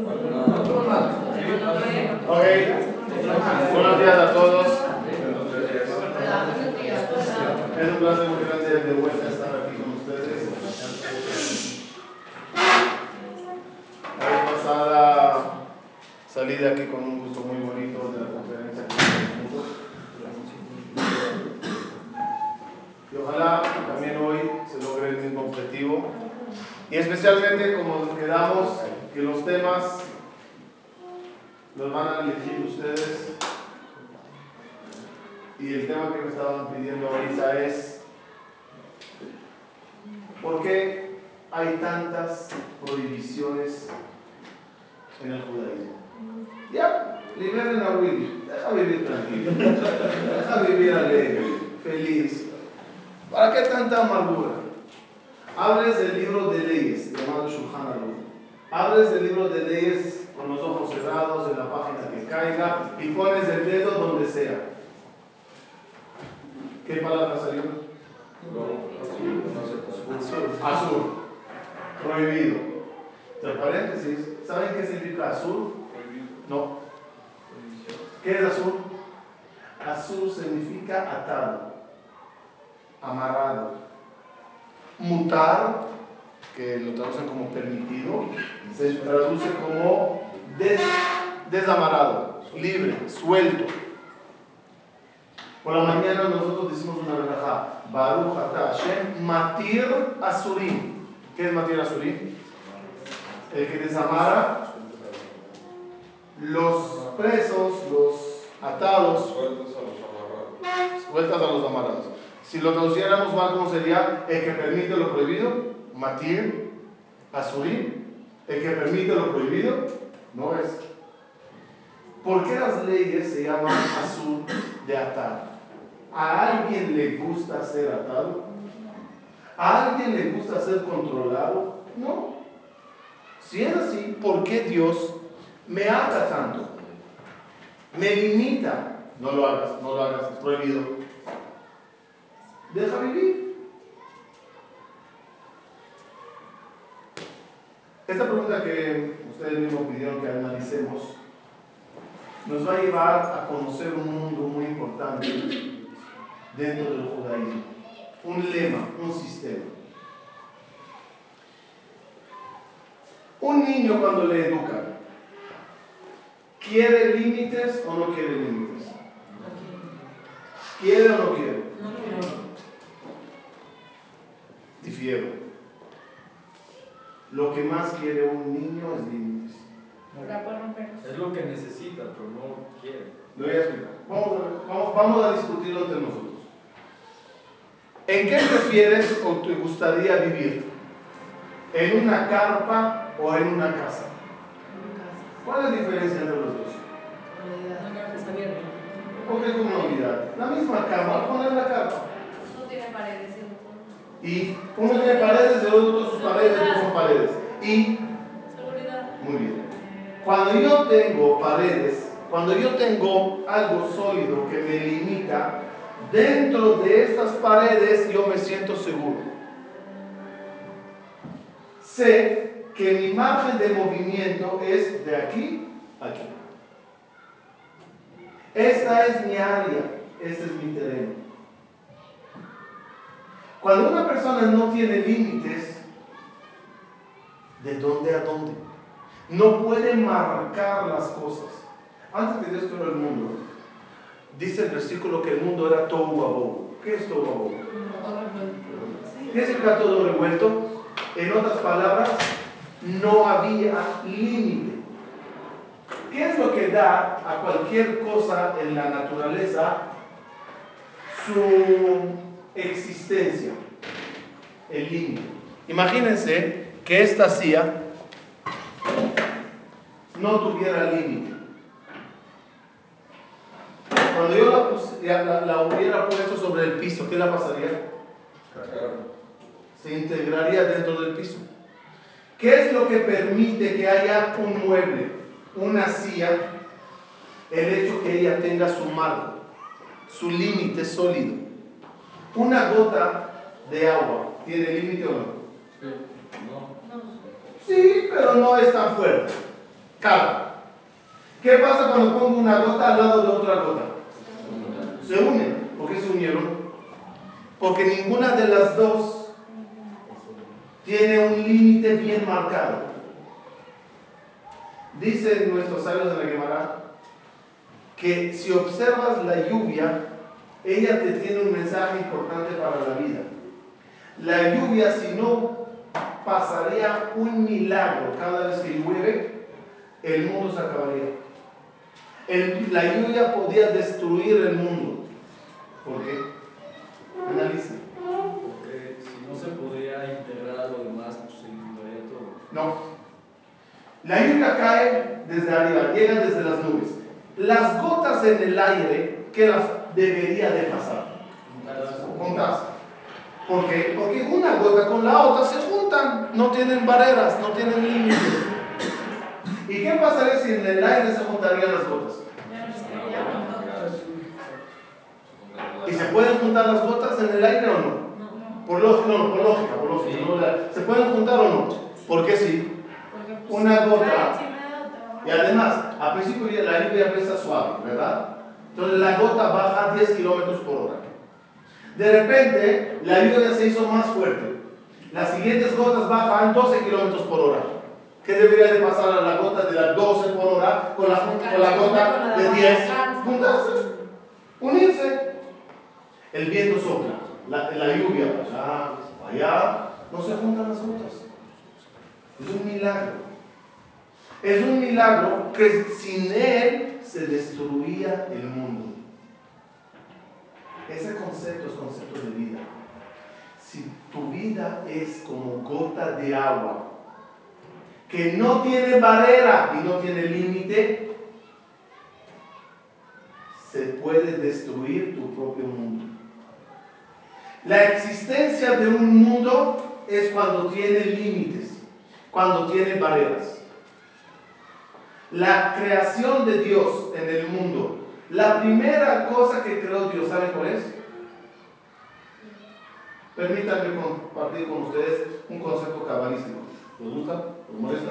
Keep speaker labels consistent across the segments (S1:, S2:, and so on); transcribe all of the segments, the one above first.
S1: Ok, buenos días a todos. Es un placer muy grande de vuelta estar aquí con ustedes. La vez pasada salí de aquí con un gusto muy bonito de la conferencia. Y ojalá también hoy se logre el mismo objetivo. Y especialmente como quedamos que los temas los van a elegir ustedes. Y el tema que me estaban pidiendo ahorita es, ¿por qué hay tantas prohibiciones en el judaísmo? Ya, liberen a Willy, deja vivir tranquilo, deja vivir alegre, feliz. ¿Para qué tanta amargura? Hables del libro de leyes, llamado Shulchan Aruch. Hables del libro de leyes con los ojos cerrados en la página que caiga y pones el dedo donde sea. ¿Qué palabra salió? Azul. Prohibido. Entre paréntesis, ¿saben qué significa azul? No. ¿Qué es azul? Azul significa atado, amarrado. Mutar, que lo traducen como permitido, se traduce como des, desamarrado, libre, suelto. Por la mañana nosotros decimos una verajá, Baruch Ata Hashem Matir Asurim. ¿Qué es Matir Asurim? El que desamara los presos, los atados, vueltas a los amarrados. Si lo traduciéramos mal, ¿cómo sería? El que permite lo prohibido, Matir Asurim. El que permite lo prohibido, no es. ¿Por qué las leyes se llaman azul de atar? ¿A alguien le gusta ser atado? ¿A alguien le gusta ser controlado? No. Si es así, ¿por qué Dios me ata tanto? Me limita. No lo hagas, no lo hagas, es prohibido. Deja vivir. Esta pregunta que ustedes mismos pidieron que analicemos nos va a llevar a conocer un mundo muy importante dentro del judaísmo. Un lema, un sistema. Un niño cuando le educan, ¿quiere límites o no quiere límites? ¿Quiere o no quiere? Difiero. Lo que más quiere un niño es límites.
S2: Es lo que necesita, pero no quiere.
S1: Lo voy a explicar. Vamos a, ver, vamos, vamos a discutirlo entre nosotros. ¿En qué prefieres o te gustaría vivir? ¿En una carpa o en una casa? ¿Cuál es la diferencia entre los dos? ¿Por qué comodidad? La misma cama, poner la carpa. Y uno tiene paredes, el otro sus paredes, no son paredes. Y,
S3: Seguridad.
S1: muy bien. Cuando yo tengo paredes, cuando yo tengo algo sólido que me limita, dentro de estas paredes yo me siento seguro. Sé que mi margen de movimiento es de aquí a aquí. Esta es mi área, este es mi terreno. Cuando una persona no tiene límites, ¿de dónde a dónde? No puede marcar las cosas. Antes que Dios creó el mundo, dice el versículo que el mundo era wabohu. ¿Qué es wabohu? ¿Qué significa todo revuelto? En otras palabras, no había límite. ¿Qué es lo que da a cualquier cosa en la naturaleza su existencia? El límite. Imagínense que esta silla no tuviera límite. Cuando yo la, la- la hubiera puesto sobre el piso, ¿qué la pasaría? Se integraría dentro del piso. ¿Qué es lo que permite que haya un mueble, una silla? El hecho que ella tenga su marco, su límite sólido. Una gota de agua, ¿tiene límite o no?
S2: No.
S1: Sí, pero no es tan fuerte. Claro. ¿Qué pasa cuando pongo una gota al lado de otra gota? Se unen. ¿Por qué se unieron? Porque ninguna de las dos tiene un límite bien marcado. Dice nuestros sabios de la Gemara que si observas la lluvia, ella te tiene un mensaje importante para la vida. La lluvia, si no pasaría un milagro cada vez que llueve, el mundo se acabaría. la lluvia podía destruir el mundo. ¿Por qué? Analiza.
S2: Porque si no se podría integrar lo demás, pues se inundaría todo.
S1: No. La lluvia cae desde arriba, llega desde las nubes. Las gotas en el aire, ¿qué las debería de pasar? Juntarse. ¿Por qué? Porque una gota con la otra se juntan, no tienen barreras, no tienen límites. ¿Y qué pasaría si en el aire se juntarían las gotas? ¿Y se pueden juntar las gotas en el aire o no? Por lógica, no, por lógica, por lógica. ¿Se pueden juntar o no? ¿Por qué sí? Pues, una gota. Y además, al principio la lluvia empieza suave, ¿verdad? Entonces la gota baja a 10 kilómetros por hora. De repente, la lluvia se hizo más fuerte. Las siguientes gotas bajan 12 kilómetros por hora. ¿Qué debería de pasar a la gota de las 12 por hora con la, con la gota de 10? Juntarse, unirse. El viento sopla, la, la lluvia allá, allá, no se juntan las gotas. Es un milagro. Es un milagro que sin él se destruía el mundo. Ese concepto es concepto de vida. Si tu vida es como gota de agua, que no tiene barrera y no tiene límite, se puede destruir tu propio mundo. La existencia de un mundo es cuando tiene límites, cuando tiene barreras la creación de Dios en el mundo. La primera cosa que creó Dios, ¿saben cuál es? Permítanme compartir con ustedes un concepto cabalístico. ¿Les gusta? ¿Les molesta?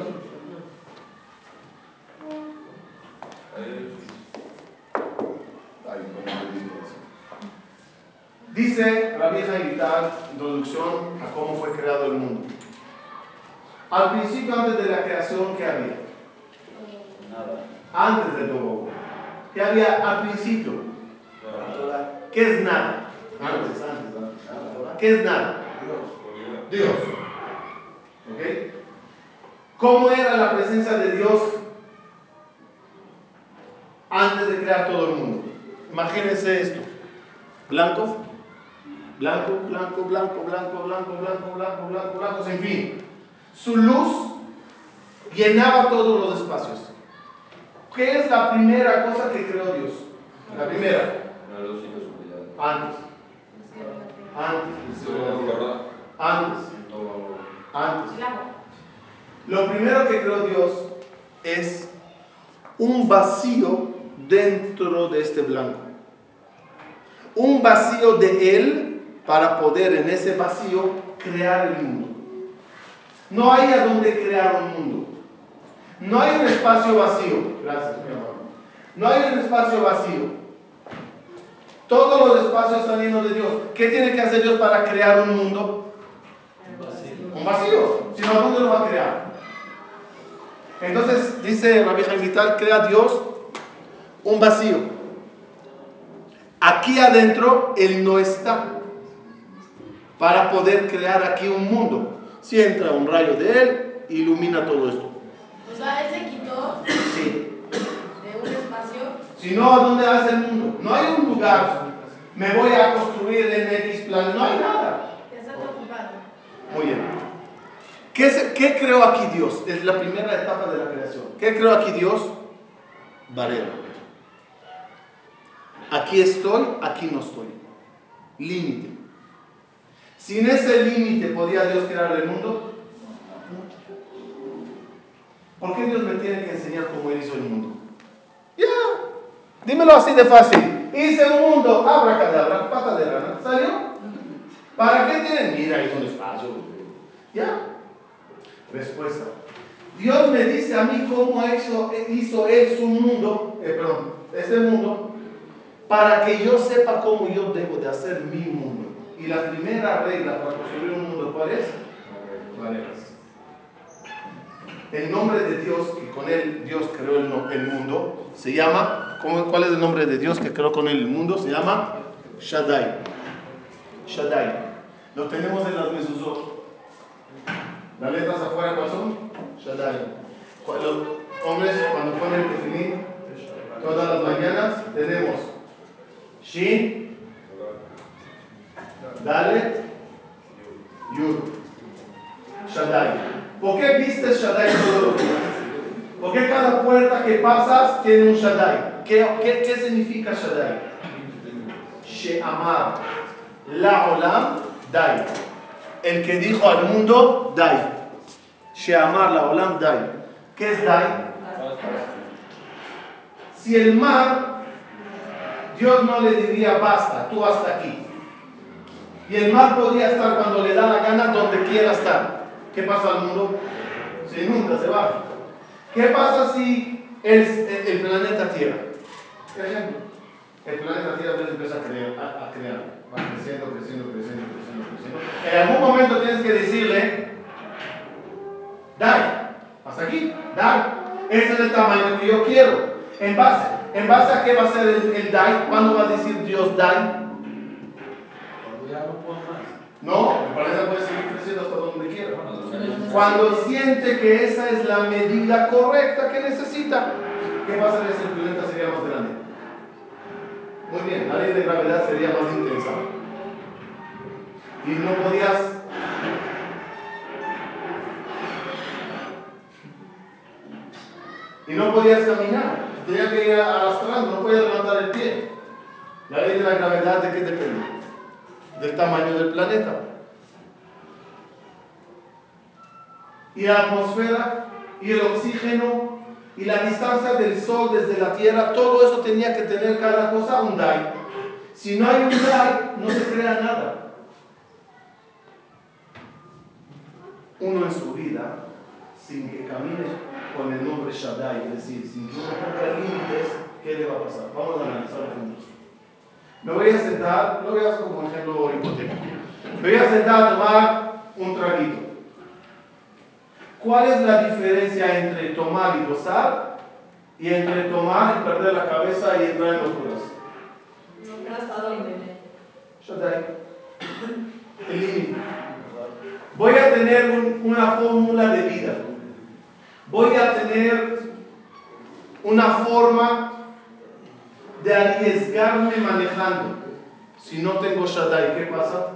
S1: Dice la vieja vital, introducción a cómo fue creado el mundo. Al principio, antes de la creación, ¿qué había? Antes del nuevo ¿Qué había al principio? ¿Qué es nada? Antes, antes. ¿Qué es nada? Dios. Dios. ¿Ok? ¿Cómo era la presencia de Dios antes de crear todo el mundo? Imagínense esto. Blanco, blanco, blanco, blanco, blanco, blanco, blanco, blanco, blanco, blanco, en fin. Su luz llenaba todos los espacios. ¿Qué es la primera cosa que creó Dios? La primera. Antes. Antes. Antes. Antes. Lo primero que creó Dios es un vacío dentro de este blanco. Un vacío de Él para poder en ese vacío crear el mundo. No hay a dónde crear un mundo. No hay un espacio vacío. Gracias, mi amor. No hay un espacio vacío. Todos los espacios están llenos de Dios. ¿Qué tiene que hacer Dios para crear un mundo? Un vacío. Un vacío. Si no, ¿dónde lo va a crear? Entonces, dice vieja Vital, crea Dios un vacío. Aquí adentro Él no está para poder crear aquí un mundo. Si entra un rayo de Él, ilumina todo esto
S3: sea, él se quitó de un espacio.
S1: Si no, ¿a dónde hace el mundo? No hay un lugar. Me voy a construir en X plan. No hay nada.
S3: Está ocupado.
S1: Muy bien. ¿Qué, ¿Qué creó aquí Dios? Es la primera etapa de la creación. ¿Qué creó aquí Dios? Barrera. Aquí estoy, aquí no estoy. Límite. Sin ese límite podía Dios crear el mundo. ¿Por qué Dios me tiene que enseñar cómo Él hizo el mundo? Ya, dímelo así de fácil. Hice un mundo, abra cadabra, pata de rana, ¿salió? ¿Para qué tienen? Mira, hizo un espacio. Ya. Respuesta. Dios me dice a mí cómo hizo, hizo Él su mundo, eh, perdón, este mundo, para que yo sepa cómo yo debo de hacer mi mundo. Y la primera regla para construir un mundo, ¿cuál es? Parejas. El nombre de Dios, que con él Dios creó el, mundo, se llama, ¿cómo, ¿cuál es el nombre de Dios que creó con él el mundo? Se llama Shaddai. Shaddai. Lo tenemos en las mesuzot. Las letras afuera, ¿cuáles son? Shaddai. Los hombres, cuando ponen el tefilín, todas las mañanas, tenemos Shin, Dalet, Yud. Shaddai. ¿Por qué viste Shaddai días? ¿Por qué cada puerta que pasas tiene un Shaddai? ¿Qué, qué, qué significa Shaddai? She'amar. La olam, dai. El que dijo al mundo, dai. She'amar la olam, dai. ¿Qué es dai? Si el mar, Dios no le diría basta, tú hasta aquí. Y el mar podría estar cuando le da la gana donde quiera estar. ¿Qué pasa al mundo? Se inunda, se va. ¿Qué pasa si el, el, planeta Tierra, por ejemplo, el planeta Tierra empieza a crear, a, crear, va creciendo, creciendo, creciendo, creciendo, creciendo. En algún momento tienes que decirle, dai, hasta aquí, dai, ese es el tamaño que yo quiero. En base, en base a qué va a ser el, dai, ¿cuándo va a decir Dios dai?
S2: ya no puedo.
S1: No, el planeta puede seguir creciendo hasta donde quiera. Cuando siente que esa es la medida correcta que necesita, ¿qué pasaría si el planeta sería más grande? Muy bien, la ley de gravedad sería más intensa. Y no podías y no podías caminar, tenías que ir arrastrando, no podías levantar el pie. La ley de la gravedad, ¿de qué depende? Del tamaño del planeta. Y la atmósfera y el oxígeno y la distancia del sol desde la tierra, todo eso tenía que tener cada cosa un DAI. Si no hay un DAI, no se crea nada. Uno en su vida, sin que camine con el nombre Shaddai, es decir, sin que uno ponga límites, ¿qué le va a pasar? Vamos a analizarlo juntos. Me voy a sentar, lo voy a hacer como ejemplo hipotético. Me voy a sentar a tomar un traguito. ¿Cuál es la diferencia entre tomar y gozar y entre tomar y perder la cabeza y entrar en locuras? El límite. Voy a tener un, una fórmula de vida. Voy a tener una forma de arriesgarme manejando. Si no tengo Shaddai, ¿qué pasa?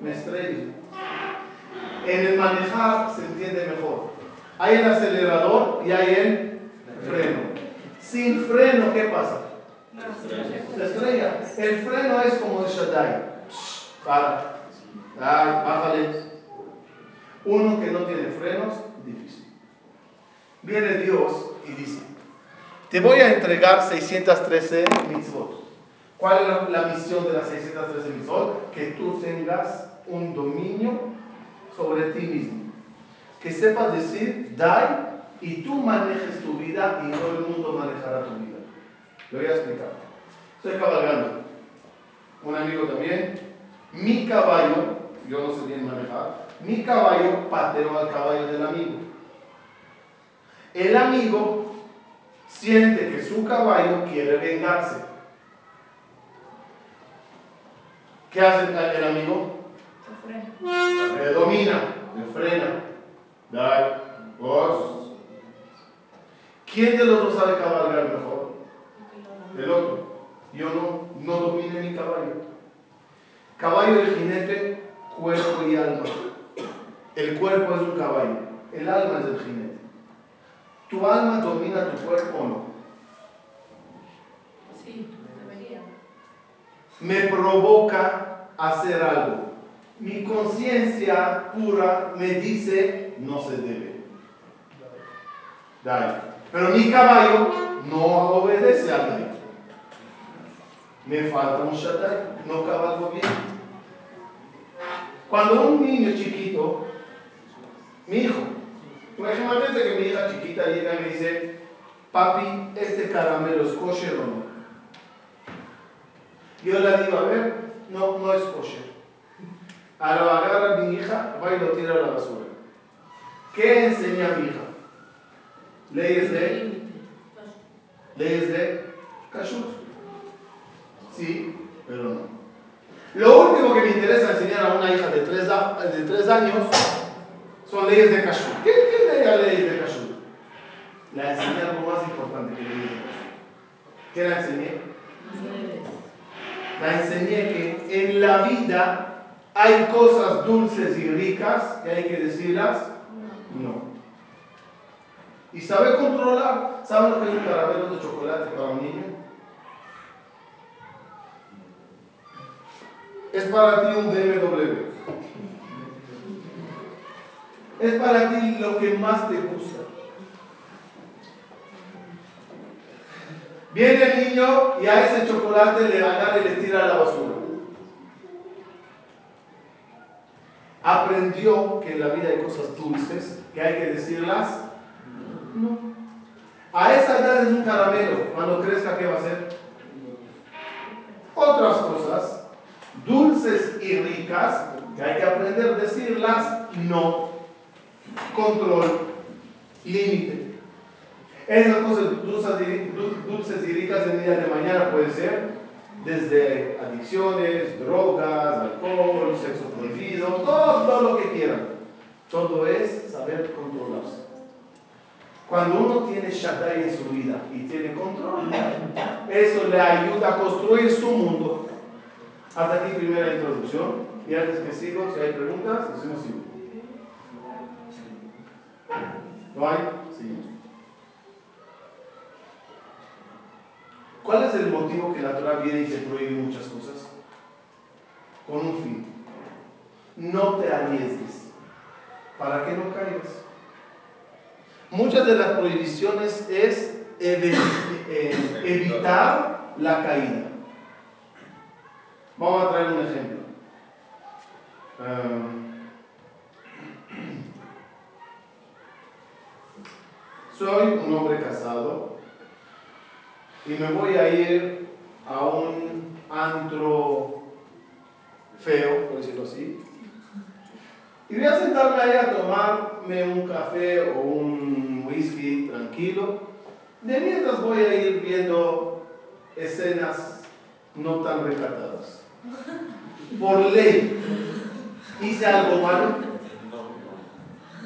S1: Me estrello. En el manejar se entiende mejor. Hay el acelerador y hay el freno. Sin freno, ¿qué pasa? Se estrella. El freno es como el Shaddai. Para. bájale. Uno que no tiene frenos, difícil. Viene Dios y dice, te voy a entregar 613 mitzvot. ¿Cuál es la, misión de las 613 mitzvot? Que tú tengas un dominio sobre ti mismo. Que sepas decir, dai, y tú manejes tu vida y todo el mundo manejará tu vida. Lo voy a explicar. Estoy cabalgando. Un amigo también. Mi caballo, yo no sé bien manejar, mi caballo pateó al caballo del amigo. El amigo siente que su caballo quiere vengarse. ¿Qué hace el amigo? Le domina, le. Dale, vos. ¿Quién de los dos sabe cabalgar mejor? El otro. Yo no, no domine mi caballo. Caballo y jinete, cuerpo y alma. El cuerpo es un caballo, el alma es el jinete. ¿Tu alma domina tu cuerpo o no?
S3: Sí, debería.
S1: Me provoca hacer algo. Mi conciencia pura me dice no se debe. Dale. Pero mi caballo no obedece a Dai. Me falta un shaddai, no cabalgo bien. Cuando un niño chiquito, mi hijo, Imagínate que mi hija chiquita llega y me dice, papi, ¿este caramelo es kosher o no? Yo le digo, a ver, no, no es kosher. A lo agarra mi hija, va y lo tira a la basura. ¿Qué enseña mi hija? Leyes de leyes de kashrut. Sí, pero no. Lo último que me interesa enseñar a una hija de tres, de tres años son leyes de kashrut. ¿Qué, qué ley leyes de kashrut? La enseñé algo más importante que leyes de. ¿Qué la enseñé? La enseñé que en la vida hay cosas dulces y ricas que hay que decirlas no. Y sabe controlar. ¿Saben lo que es un caramelo de chocolate para un niño? Es para ti un BMW. Es para ti lo que más te gusta. Viene el niño y a ese chocolate le agarra y le tira a la basura. Aprendió que en la vida hay cosas dulces que hay que decirlas no. A esa edad es un caramelo. Cuando crezca, ¿qué va a ser? Otras cosas dulces y ricas que hay que aprender a decirlas no. Control, límite. Esas cosas dulces y ricas en el día de mañana puede ser desde adicciones, drogas, alcohol, sexo prohibido, todo, todo lo que quieran. Todo es saber controlarse. Cuando uno tiene Shaddai en su vida y tiene control, eso le ayuda a construir su mundo. Hasta aquí primera introducción. Y antes que sigo, si hay preguntas, decimos sí. ¿No hay? Sí. ¿Cuál es el motivo que la Torah viene y te prohíbe muchas cosas? Con un fin. No te arriesgues para que no caigas. Muchas de las prohibiciones es eh, evitar la caída. Vamos a traer un ejemplo. Ah, soy un hombre casado y me voy a ir a un antro feo, por decirlo así, y voy a sentarme ahí a tomarme un café o un whisky tranquilo. De mientras voy a ir viendo escenas no tan recatadas. Por ley, hice algo malo.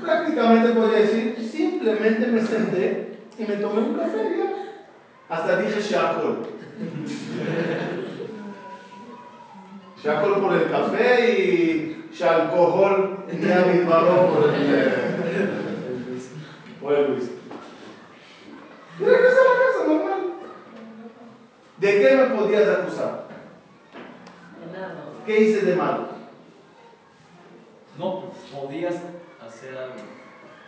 S1: Prácticamente podría decir, simplemente me senté y me tomé un café ya. Hasta dije Shakol. Shakol por el café y alcohol nea barro por el, eh, por el whisky. Y regresé a la casa normal. ¿De qué me podías acusar? ¿Qué hice de malo?
S2: No, podías hacer algo.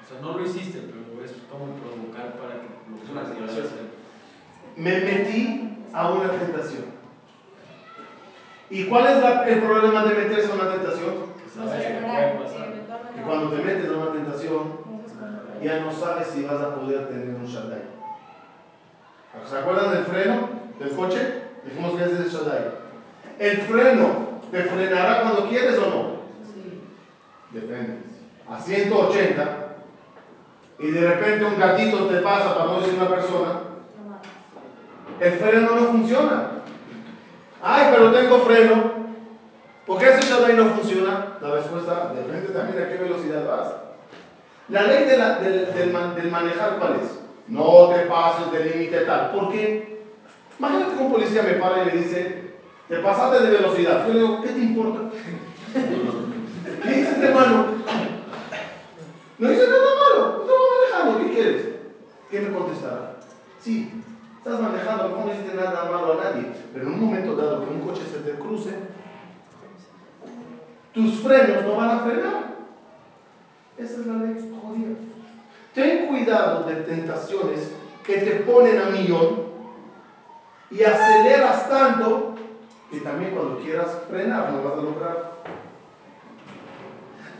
S2: O sea, no lo hiciste, pero es como provocar para que lo puedas llegar a hacer.
S1: Me metí a una tentación. ¿Y cuál es el problema de meterse a una tentación? Que cuando te metes a una tentación, ya no sabes si vas a poder tener un Shaddai. ¿Se acuerdan del freno del coche? Dijimos que es el Shaddai. ¿El freno te frenará cuando quieres o no? Sí. Depende. A 180 y de repente un gatito te pasa, para no decir una persona, el freno no funciona. Ay, pero tengo freno. ¿Por qué ese Shaddai no funciona? La respuesta depende también a qué velocidad vas. La ley del, manejar, ¿cuál es? No te pases del límite tal. ¿Por qué? Imagínate que un policía me para y me dice, te pasaste de velocidad. Yo le digo, ¿qué te importa? ¿Qué dices de malo? No dice nada malo, estaba manejando, ¿qué quieres? ¿Qué me contestará? Sí, estás manejando, no hiciste nada malo a nadie, pero en un momento dado que un coche se te cruce, tus frenos no van a frenar. Esa es la ley jodida. Ten cuidado de tentaciones que te ponen a millón y aceleras tanto que también cuando quieras frenar no vas a lograr.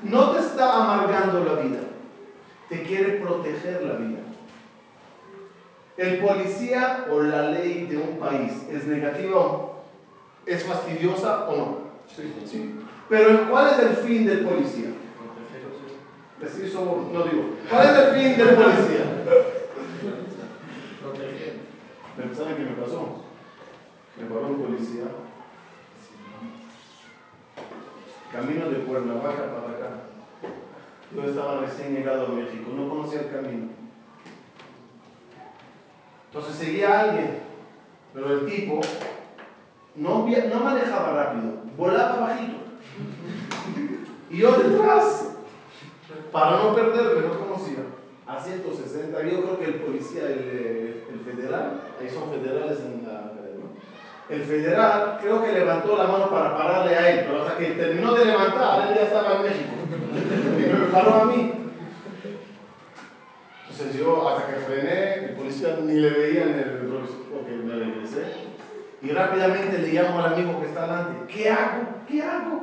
S1: No te está amargando la vida. te quiere proteger la vida. ¿El policía o la ley de un país es negativa o es fastidiosa o no? Sí. Pero ¿cuál es el fin del policía? Decir somos, no digo. ¿Cuál es el fin del policía?
S2: Proteger.
S1: ¿Saben qué me pasó? Me paró un policía. Camino de Cuernavaca para acá. Yo estaba recién llegado a México, no conocía el camino. Entonces seguía a alguien, pero el tipo no, manejaba rápido, volaba bajito. Y yo detrás, para no perderme, no conocía. A 160, yo creo que el policía, el, el federal, ahí son federales en la el federal creo que levantó la mano para pararle a él, pero hasta que terminó de levantar, él ya estaba en México. Y me paró a mí. Entonces yo, hasta que frené, el policía ni le veía en el retrovisor porque me regresé. Y rápidamente le llamo al amigo que está delante. ¿Qué hago? ¿Qué hago?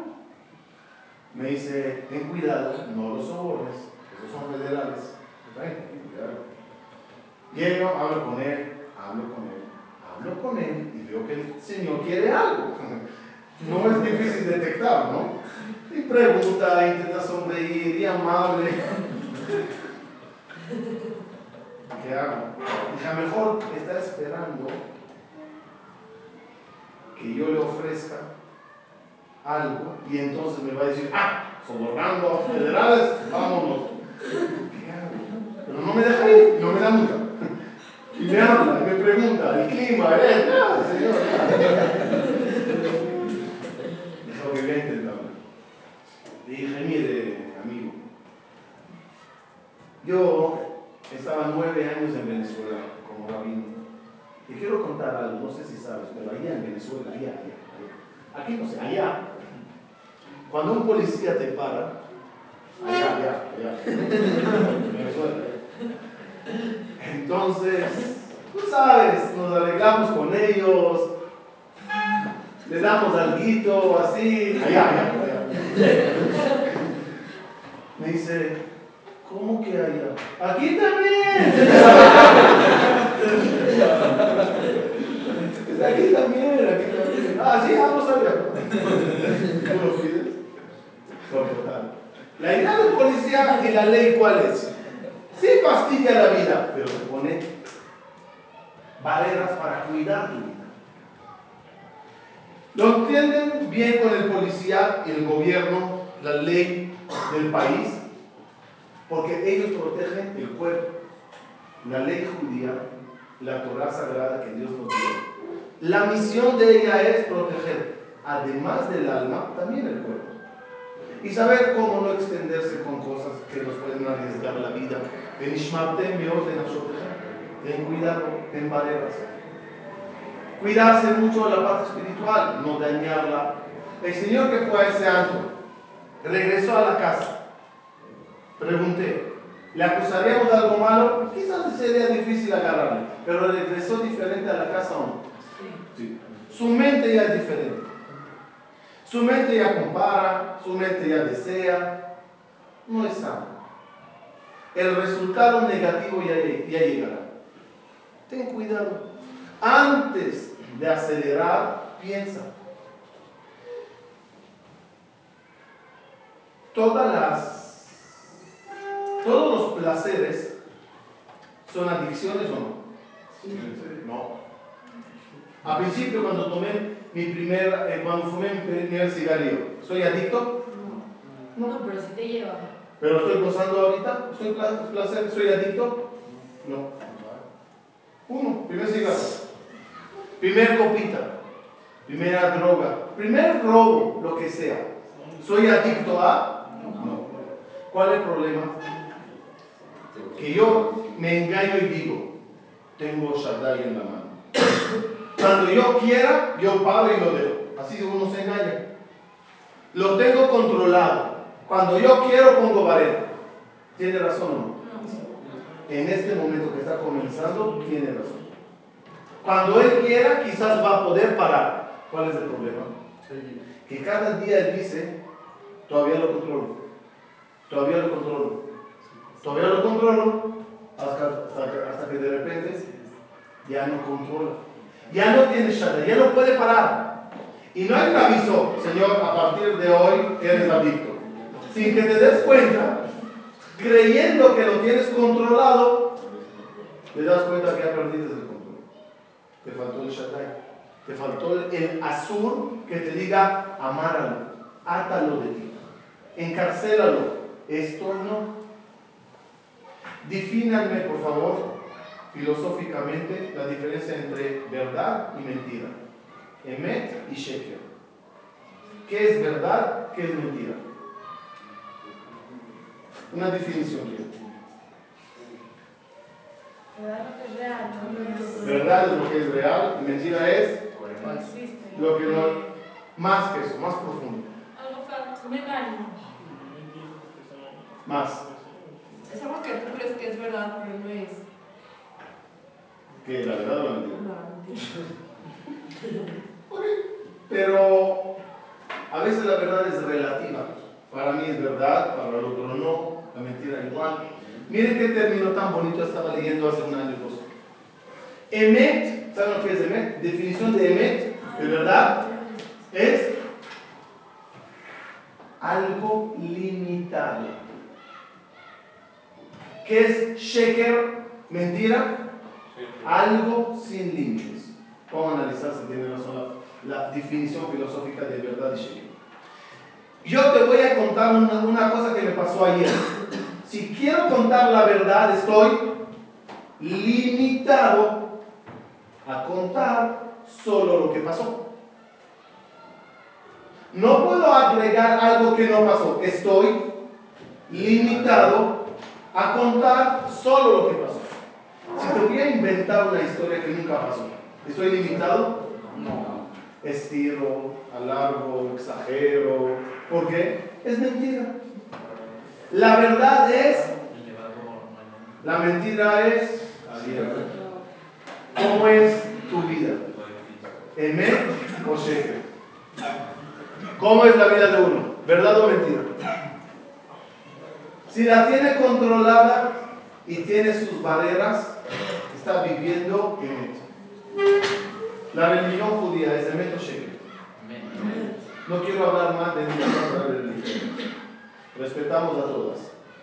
S1: Me dice, ten cuidado, no los sobornes, esos son federales. Llego, hablo con él, hablo con él hablo con él y veo que el Señor quiere algo. No es difícil detectar, ¿no? Y pregunta, intenta sonreír y amable. ¿Qué hago? Dije, a mejor está esperando que yo le ofrezca algo y entonces me va a decir, ah, sobornando a federales, vámonos. ¿Qué hago? Pero no me deja ir, no me da multa. Y me habla, y me pregunta, el clima, ¿eh? Ya, señor, lo que voy a intentar. Le dije, mire, amigo, yo estaba nueve años en Venezuela como rabino. Te quiero contar algo, no sé si sabes, pero allá en Venezuela, allá, allá, allá. Aquí no sé, allá. Cuando un policía te para, allá, allá, allá. En Venezuela, entonces, tú sabes, nos alegramos con ellos, le damos algo así, allá, allá, allá. Me dice, ¿cómo que allá? Aquí también. aquí también, aquí también. Ah, sí, no sabía. ¿Tú lo. La idea del policía y la ley, ¿cuál es? Sí fastidia la vida, pero te pone barreras para cuidar tu vida. ¿Lo entienden bien con el policía y el gobierno, la ley del país? Porque ellos protegen el cuerpo. La ley judía, la Torah sagrada que Dios nos dio, la misión de ella es proteger, además del alma, también el cuerpo y saber cómo no extenderse con cosas que nos pueden arriesgar la vida. Ten cuidado, ten barreras. Cuidarse mucho de la parte espiritual, no dañarla. El Señor que fue a ese antro, regresó a la casa. Pregunté, ¿le acusaríamos de algo malo? Quizás sería difícil agarrarle, pero regresó diferente a la casa no. Sí. Su mente ya es diferente. Su mente ya compara, su mente ya desea, no es sano. El resultado negativo ya, ya llegará. Ten cuidado. Antes de acelerar, piensa. Todas las, todos los placeres son adicciones o no? No. A principio cuando tomé mi primer, eh, cuando fumé mi primer cigarrillo, ¿soy adicto?
S3: No. No, pero si te lleva.
S1: ¿Pero estoy gozando ahorita? ¿Estoy placer? ¿Soy adicto? No. Uno, primer cigarro. Primer copita. Primera droga. Primer robo, lo que sea. ¿Soy adicto a? No. ¿Cuál es el problema? Que yo me engaño y digo, tengo Shaddai en la mano. Cuando yo quiera, yo paro y lo dejo. Así uno se engaña. Lo tengo controlado. Cuando yo quiero, pongo vareta. ¿Tiene razón o no? En este momento que está comenzando, tiene razón. Cuando él quiera, quizás va a poder parar. ¿Cuál es el problema? Que cada día él dice, todavía lo controlo. Todavía lo controlo. Todavía lo controlo hasta, hasta que de repente ya no controla. Ya no tiene Shaddai, ya no puede parar. Y no hay un aviso, Señor, a partir de hoy eres adicto. Sin que te des cuenta, creyendo que lo tienes controlado, te das cuenta que ya perdiste el control. Te faltó el Shaddai. Te faltó el azul que te diga, amáralo, átalo de ti, encarcélalo. Esto no. Defínanme, por favor, filosóficamente la diferencia entre verdad y mentira. Emet y Sheker. ¿Qué es verdad? ¿Qué es mentira? Una definición Verdad es lo que es real y mentira es lo que no más que eso, más profundo. Más.
S3: Es algo que tú crees que es verdad, pero no es.
S1: ¿Qué? ¿La verdad o la mentira? La mentira. Pero a veces la verdad es relativa. Para mí es verdad, para el otro no. La mentira igual. Miren qué término tan bonito estaba leyendo hace un año o dos. Emet, ¿saben lo que es Emet? Definición de Emet, de verdad, es algo limitado. ¿Qué es Sheker? Mentira. Algo sin límites. Vamos a analizar si tiene razón la, la, definición filosófica de verdad y Sheker. Yo te voy a contar una, una cosa que me pasó ayer. Si quiero contar la verdad, estoy limitado a contar solo lo que pasó. No puedo agregar algo que no pasó. Estoy limitado a contar solo lo que pasó. Si te voy a inventar una historia que nunca pasó, ¿estoy limitado? No. Estiro, alargo, exagero. ¿Por qué? Es mentira. La verdad es... La mentira es... ¿Cómo es tu vida? ¿Emet o Sheker? ¿Cómo es la vida de uno? ¿Verdad o mentira? Si la tiene controlada y tiene sus barreras, está viviendo Emet. La religión judía es Emet o Sheker. No quiero hablar más de ninguna religión. Respetamos a todas.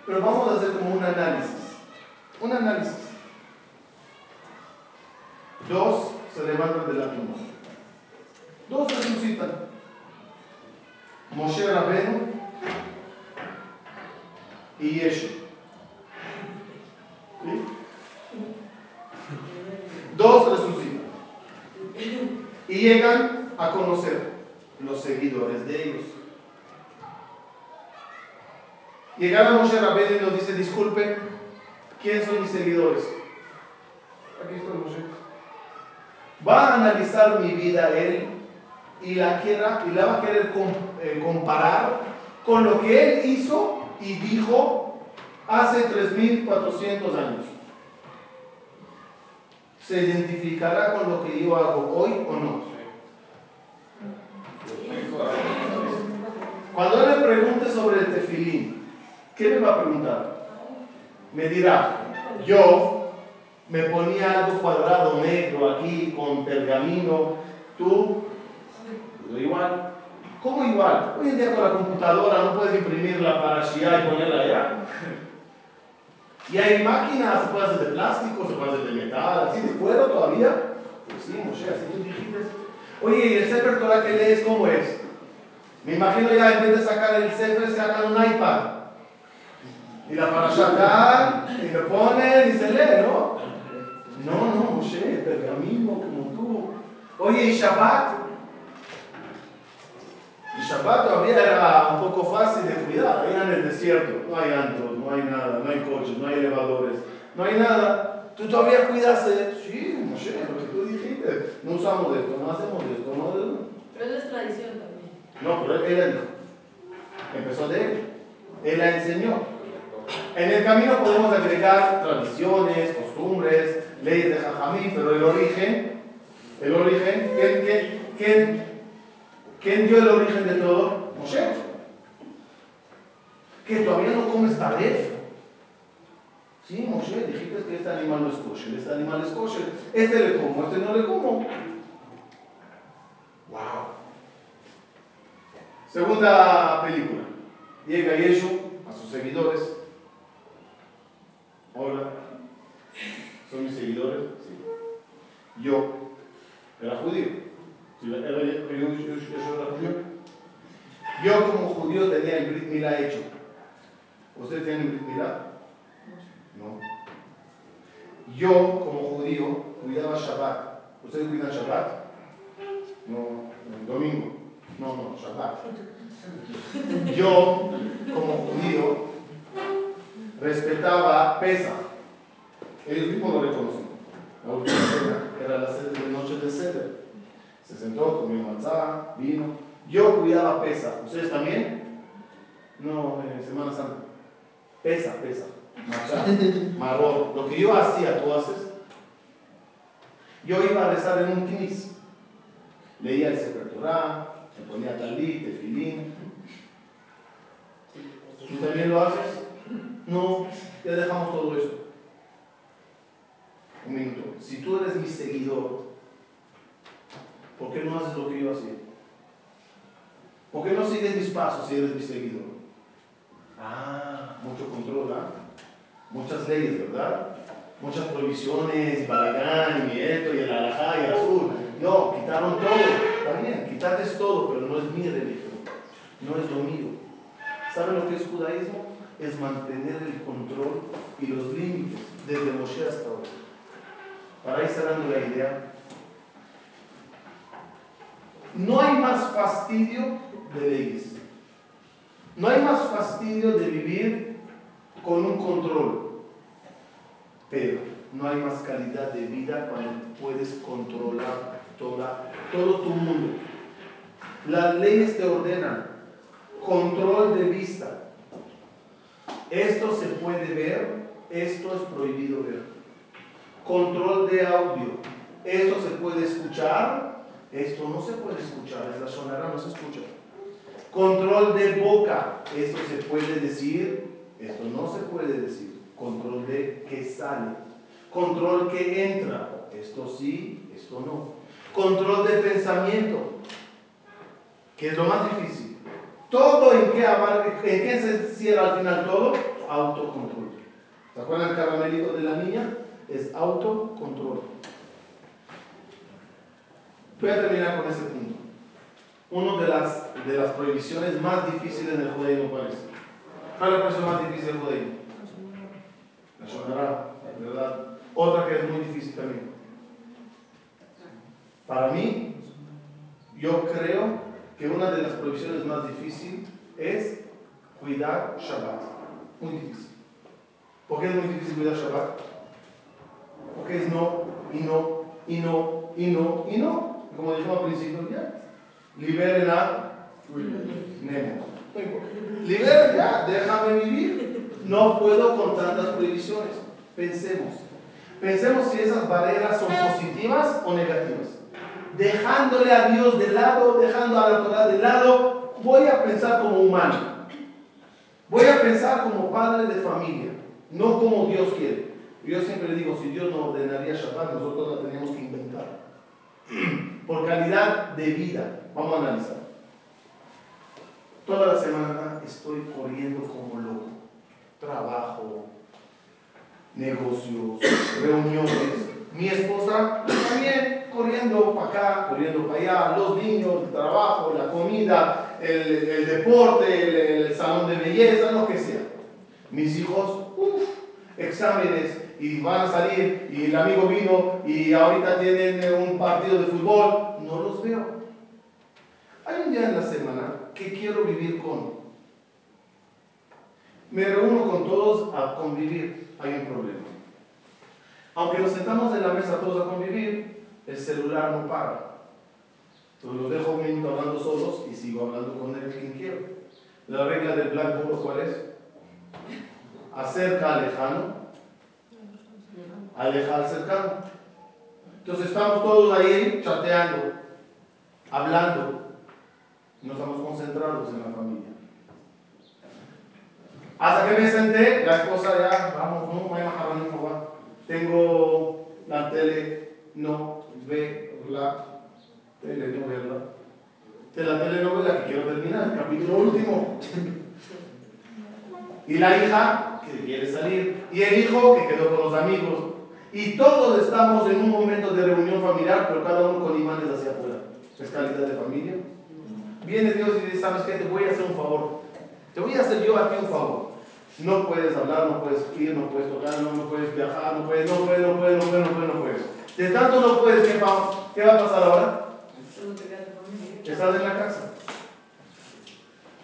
S1: Pero vamos a hacer como un análisis. Un análisis. Dos se levantan de la tumba. Dos resucitan. Moshe Rabenu y Yeshua. ¿Sí? Dos resucitan. Y llegan a conocer los seguidores de ellos. Llegar a Moshe Rabenu y nos dice, disculpe, ¿quién son mis seguidores? Aquí está Moshe va a analizar mi vida él y la, quiera, y la va a querer eh, comparar con lo que él hizo y dijo hace 3.400 años. ¿Se identificará con lo que yo hago hoy o no? Cuando él me pregunte sobre el tefilín, ¿qué me va a preguntar? Me dirá, yo me ponía algo cuadrado negro aquí con pergamino. Tú, pues igual. ¿Cómo igual? Hoy en día con la computadora no puedes imprimirla para Shia y ponerla allá. Y hay máquinas, se puede hacer de plástico, se puede hacer de metal, así de cuero todavía. Pues sí, Moshe, así tú dijiste. Oye, ¿y el Sefer Torah que lees cómo es? Me imagino ya en vez de sacar el Sefer, sacan un iPad. Y la para acá, y lo ponen y se lee, ¿no? No, no, Moshe, pergamino como tú. Oye, ¿y Shabbat? Y Shabbat todavía era un poco fácil de cuidar. Ahí en el desierto, no hay antros, no hay nada, no hay coches, no hay elevadores, no hay nada. Tú todavía cuidaste. Sí, Moshe, lo que tú dijiste. No usamos esto, no hacemos esto. No,
S3: pero eso es tradición también.
S1: No, pero él, dijo. Empezó de él. Él la enseñó. En el camino podemos agregar tradiciones, costumbres, leyes de Jajamín, pero el origen, el origen, ¿quién, quién, dio el origen de todo? Moshe. ¿Que todavía no comes taref? Sí, Moshe, dijiste que este animal no es kosher, este animal es kosher, este le como, este no le como. Wow. Segunda película. Llega Yeshu a sus seguidores. Hola. ¿Son mis seguidores? Sí. Yo era judío. ¿Era, era, yo, como judío tenía el Brit Milá hecho. ¿Ustedes tienen el Brit Milá? No. Yo como judío cuidaba Shabbat. ¿Ustedes cuidan Shabbat? No, domingo. No, no, Shabbat. Yo como judío respetaba Pesach. Ellos mismos lo reconocen. La última cena era la noche de Seder. Se sentó, comió manzana, vino. Yo cuidaba Pesach. ¿Ustedes también? No, en Semana Santa. Pesa, pesa. Machá, marrón. Lo que yo hacía, tú haces. Yo iba a rezar en un knis. Leía el Sefer Torah, me ponía talit, tefilín. ¿Tú también lo haces? No, ya dejamos todo eso. Un minuto. Si tú eres mi seguidor, ¿por qué no haces lo que yo hacía? ¿Por qué no sigues mis pasos si eres mi seguidor? Ah, mucho control, ¿ah? Muchas leyes, ¿verdad? Muchas prohibiciones, balagán, y esto, y el alajá, y el azul. No, quitaron todo. Está bien, quitaste todo, pero no es mi religión. No es lo mío. ¿Saben lo que es judaísmo? Es mantener el control y los límites desde Moshe hasta ahora. Para ir cerrando la idea, no hay más fastidio de leyes. No hay más fastidio de vivir con un control. Pero no hay más calidad de vida cuando puedes controlar toda, todo tu mundo. Las leyes te ordenan control de vista. Esto se puede ver, esto es prohibido ver. Control de audio. Esto se puede escuchar, esto no se puede escuchar, es la sonara, no se escucha. Control de boca, esto se puede decir, esto no se puede decir. Control de que sale. Control que entra, esto sí, esto no. Control de pensamiento, que es lo más difícil. Todo en abarca, en qué se cierra al final todo, autocontrol. ¿Se acuerdan el caramelito de la niña? Es autocontrol. Voy a terminar con ese punto. Una de las, de las prohibiciones más difíciles del judaísmo, ¿cuál es? ¿Cuál es la prohibición más difícil del judaísmo? La shonara, ¿verdad? Otra que es muy difícil también. Para mí, yo creo que una de las prohibiciones más difíciles es cuidar Shabbat. Muy difícil. ¿Por qué es muy difícil cuidar Shabbat? Porque es no, y no, y no, y no, y no. Como dijimos al principio, ya. Liberen a Nemo. Liberen ya, déjame vivir. No puedo con tantas prohibiciones. Pensemos. Pensemos si esas barreras son positivas o negativas. Dejándole a Dios de lado, dejando a la Torah de lado, voy a pensar como humano. Voy a pensar como padre de familia, no como Dios quiere. Yo siempre digo, si Dios no ordenaría Shabbat, nosotros la teníamos que inventar. Por calidad de vida. Vamos a analizar. Toda la semana estoy corriendo como loco. Trabajo, negocios, reuniones. Mi esposa también corriendo para acá, corriendo para allá, los niños, el trabajo, la comida, el, el deporte, el, el, salón de belleza, lo que sea. Mis hijos, uff, exámenes y van a salir y el amigo vino y ahorita tienen un partido de fútbol, no los veo. Hay un día en la semana que quiero vivir con. Me reúno con todos a convivir, hay un problema. Aunque nos sentamos en la mesa todos a convivir, el celular no para. Entonces los dejo un minuto hablando solos y sigo hablando con él quien quiero. La regla del Blackboard, ¿cuál es? Acerca lejano, aleja al cercano. Entonces estamos todos ahí chateando, hablando. No estamos concentrados en la familia. Hasta que me senté, la esposa ya, vamos, no, vaya a. Tengo la tele, no ve la telenovela. De la telenovela que quiero terminar, el capítulo último. Y la hija que quiere salir. Y el hijo que quedó con los amigos. Y todos estamos en un momento de reunión familiar, pero cada uno con imanes hacia afuera. Es calidad de familia. Viene Dios y dice, ¿sabes qué? Te voy a hacer un favor. Te voy a hacer yo a ti un favor. No puedes hablar, no puedes ir, no puedes tocar, no, no puedes viajar, no puedes, no puedes, no puedes, no puedes, no puedes, no puedes. De tanto no puedes, ¿qué va, qué va a pasar ahora? Estás en la casa.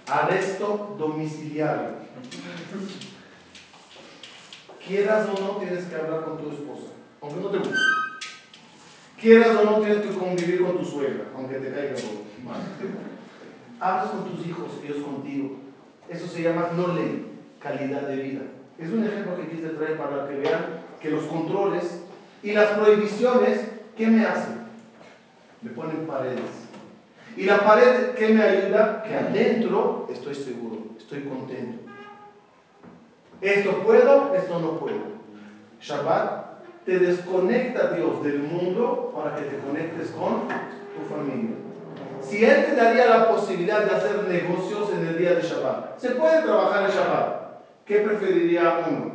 S1: Arresto domiciliario. Quieras o no, tienes que hablar con tu esposa, aunque no te guste. Quieras o no, tienes que convivir con tu suegra, aunque te caiga mal. Hablas con tus hijos, ellos contigo. Eso se llama no ley, calidad de vida. Es un ejemplo que quise traer para que vean que los controles y las prohibiciones, ¿qué me hacen? Me ponen paredes. Y la pared, ¿qué me ayuda? Que adentro estoy seguro, estoy contento. Esto puedo, esto no puedo. Shabbat te desconecta Dios del mundo para que te conectes con tu familia. Si Él te daría la posibilidad de hacer negocios en el día de Shabbat, se puede trabajar en Shabbat. ¿Qué preferiría uno,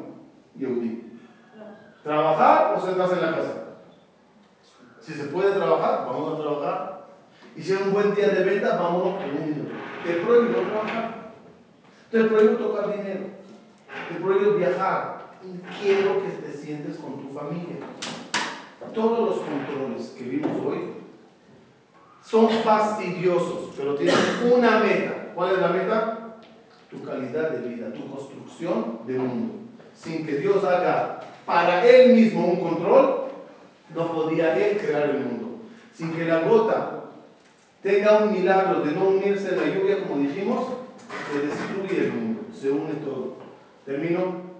S1: Yehudi? ¿Trabajar o sentarse en la casa? Si se puede trabajar, vamos a trabajar. Y si es un buen día de venta, vámonos un minuto. Te prohíbo trabajar. Te prohíbo tocar dinero. Te prohíbo viajar. Quiero que te sientes con tu familia. Todos los controles que vimos hoy son fastidiosos, pero tienen una meta. ¿Cuál es la meta? Tu calidad de vida, tu construcción de mundo. Sin que Dios haga para Él mismo un control, no podía Él crear el mundo. Sin que la gota tenga un milagro de no unirse a la lluvia, como dijimos, se destruye el mundo, se une todo. Termino.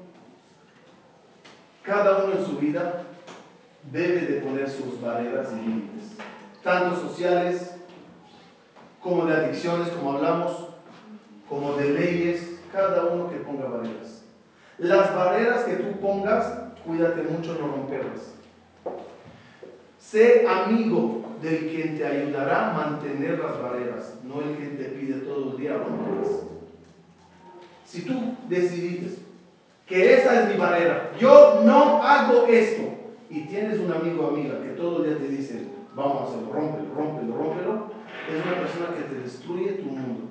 S1: Cada uno en su vida debe de poner sus barreras y límites, tanto sociales como de adicciones, como hablamos, como de leyes, cada uno que ponga barreras. Las barreras que tú pongas, cuídate mucho no romperlas. Sé amigo del quien te ayudará a mantener las barreras, no el que te pide todo el día romperlas. Si tú decidiste que esa es mi barrera, yo no hago esto, y tienes un amigo o amiga que todo el día te dice, vamos a hacerlo, rompelo, rompelo, rompelo, es una persona que te destruye tu mundo.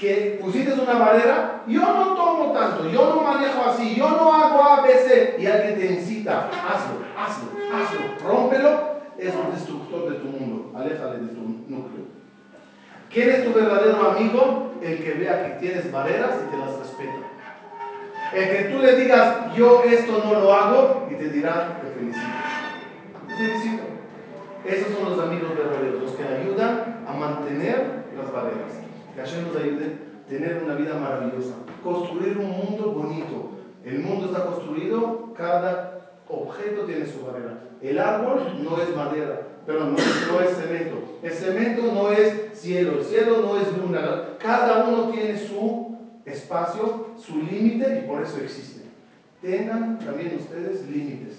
S1: Que pusiste una barrera, yo no tomo tanto, yo no manejo así, yo no hago ABC, y alguien te incita, hazlo, hazlo, hazlo, rómpelo, es un destructor de tu mundo, aléjale de tu núcleo. ¿Quién es tu verdadero amigo? El que vea que tienes barreras y te las respeta. El que tú le digas, yo esto no lo hago, y te dirá, te felicito. Te felicito. Esos son los amigos verdaderos, los que ayudan a mantener las barreras. Que Hashem nos ayude a tener una vida maravillosa, construir un mundo bonito. El mundo está construido, cada objeto tiene su barrera. El árbol no es madera, pero no, no es cemento. El cemento no es cielo, el cielo no es luna. Cada uno tiene su espacio, su límite y por eso existe. Tengan también ustedes límites.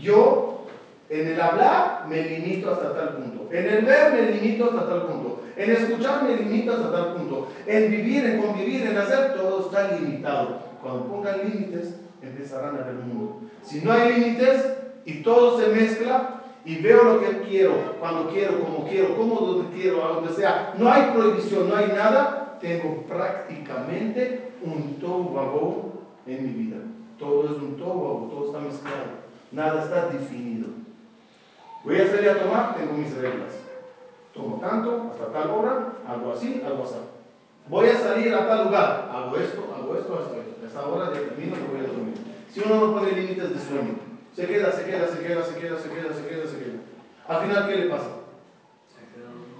S1: Yo en el hablar me limito hasta tal punto. En el ver me limito hasta tal punto. En escuchar me limito hasta tal punto. En vivir, en convivir, en hacer, todo está limitado. Cuando pongan límites, empezarán a ver mundo. Si no hay límites y todo se mezcla y veo lo que quiero, cuando quiero, como quiero, como donde quiero, a donde sea, no hay prohibición, no hay nada, tengo prácticamente un tohu en mi vida. Todo es un tohu todo está mezclado, nada está definido. Voy a salir a tomar, tengo mis reglas. Tomo tanto, hasta tal hora, algo así, algo así. Voy a salir a tal lugar, hago esto, hago esto, hasta esto. A esta hora ya termino, voy a dormir. Si uno no pone límites de sueño, se queda, se queda, se queda, se queda, se queda, se queda, se queda. Al final, ¿qué le pasa?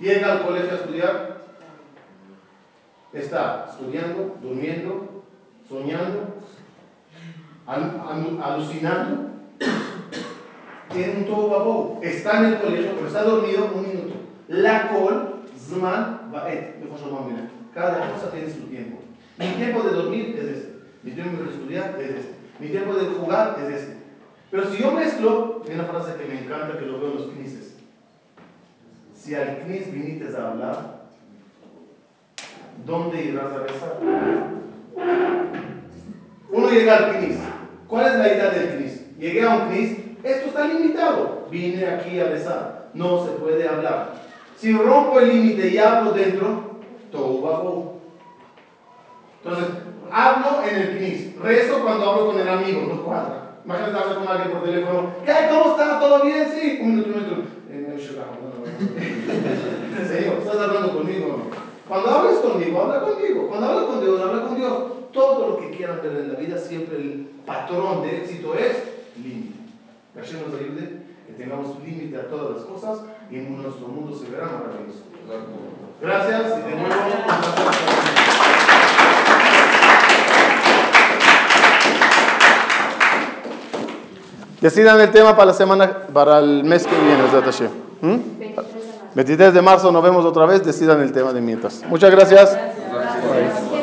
S1: Llega al colegio a estudiar, está estudiando, durmiendo, soñando, alucinando, tiene un todo babo, está en el colegio, pero está dormido un minuto. La col, zman, vaet, cada cosa tiene su tiempo. Mi tiempo de dormir es este. Mi tiempo de estudiar es este. Mi tiempo de jugar es este. Pero si yo mezclo, hay una frase que me encanta que lo veo en los knises. Si al knis viniste a hablar, ¿dónde irás a rezar? Uno llega al knis. ¿Cuál es la idea del knis? Llegué a un knis, esto está limitado. Vine aquí a rezar. No se puede hablar. Si rompo el límite y hablo dentro, todo va Entonces, hablo en el knis. Rezo cuando hablo con el amigo, no cuadra. Imagínate hablar con alguien por teléfono. ¿Qué? ¿Cómo está? ¿Todo bien? Sí. Un minuto, un minuto. Señor, ¿estás hablando conmigo? Cuando hables conmigo, habla conmigo. Cuando hablas con Dios, habla con Dios. Todo lo que quieran ver en la vida, siempre el patrón de éxito es límite. Que Hashem nos ayude, que tengamos límite a todas las cosas y en nuestro mundo se verá maravilloso. Gracias y de nuevo. Decidan el tema para la semana, para el mes que viene, ¿Mm? 23 de marzo nos vemos otra vez, decidan el tema de mientras. Muchas gracias. gracias.